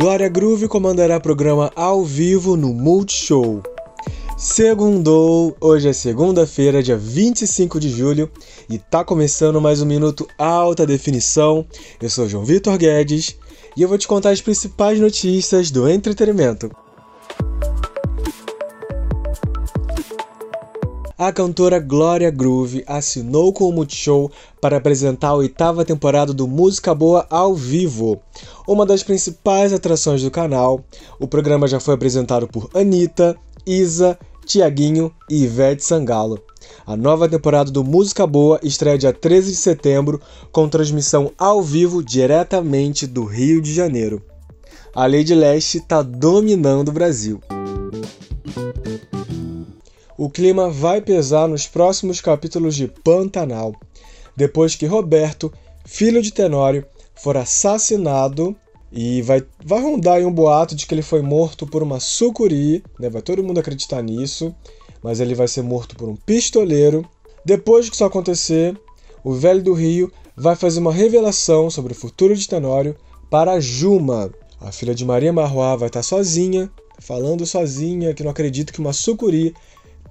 Glória Groove comandará programa ao vivo no Multishow. Segundou, hoje é segunda-feira, dia 25 de julho, e tá começando mais um minuto alta definição. Eu sou João Vitor Guedes e eu vou te contar as principais notícias do entretenimento. A cantora Glória Groove assinou com o Multishow para apresentar a oitava temporada do Música Boa ao vivo, uma das principais atrações do canal. O programa já foi apresentado por Anitta, Isa, Tiaguinho e Ivete Sangalo. A nova temporada do Música Boa estreia dia 13 de setembro, com transmissão ao vivo diretamente do Rio de Janeiro. A Lady Leste está dominando o Brasil o clima vai pesar nos próximos capítulos de Pantanal, depois que Roberto, filho de Tenório, for assassinado e vai, vai rondar um boato de que ele foi morto por uma sucuri, né? vai todo mundo acreditar nisso, mas ele vai ser morto por um pistoleiro. Depois que isso acontecer, o velho do Rio vai fazer uma revelação sobre o futuro de Tenório para Juma. A filha de Maria Marroá vai estar sozinha, falando sozinha que não acredita que uma sucuri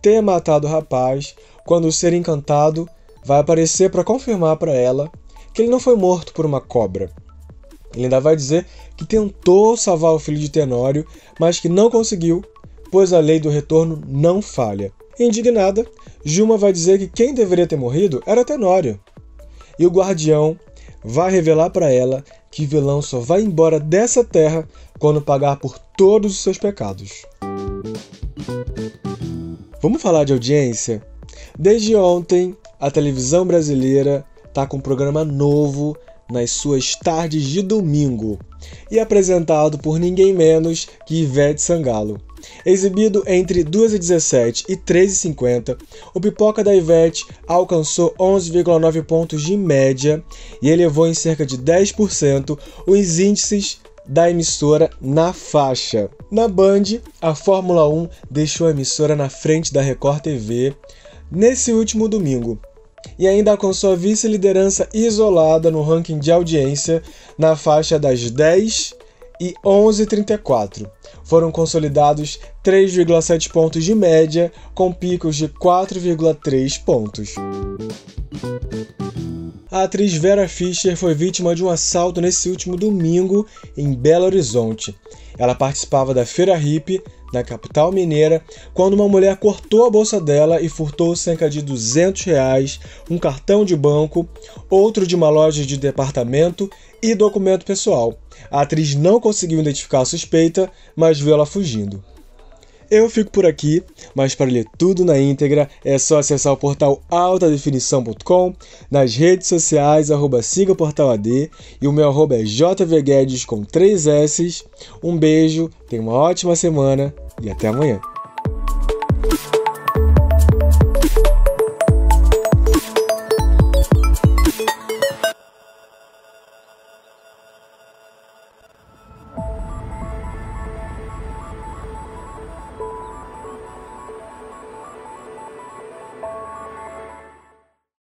ter matado o rapaz, quando o ser encantado vai aparecer para confirmar para ela que ele não foi morto por uma cobra. Ele ainda vai dizer que tentou salvar o filho de Tenório, mas que não conseguiu, pois a lei do retorno não falha. Indignada, Juma vai dizer que quem deveria ter morrido era Tenório. E o guardião vai revelar para ela que vilão só vai embora dessa terra quando pagar por todos os seus pecados. Vamos falar de audiência? Desde ontem, a televisão brasileira está com um programa novo nas suas tardes de domingo e apresentado por ninguém menos que Ivete Sangalo. Exibido entre 2h17 e 3h50, o Pipoca da Ivete alcançou 11,9 pontos de média e elevou em cerca de 10% os índices da emissora na faixa. Na Band, a Fórmula 1 deixou a emissora na frente da Record TV nesse último domingo e ainda alcançou a vice-liderança isolada no ranking de audiência na faixa das 10 e 11:34. Foram consolidados 3,7 pontos de média, com picos de 4,3 pontos. A atriz Vera Fischer foi vítima de um assalto nesse último domingo em Belo Horizonte. Ela participava da Feira Hip, na capital mineira, quando uma mulher cortou a bolsa dela e furtou cerca de 200 reais, um cartão de banco, outro de uma loja de departamento e documento pessoal. A atriz não conseguiu identificar a suspeita, mas viu ela fugindo. Eu fico por aqui, mas para ler tudo na íntegra é só acessar o portal altadefinição.com, nas redes sociais, arroba siga portal AD, e o meu arroba é jvguedes com três S. Um beijo, tenha uma ótima semana e até amanhã.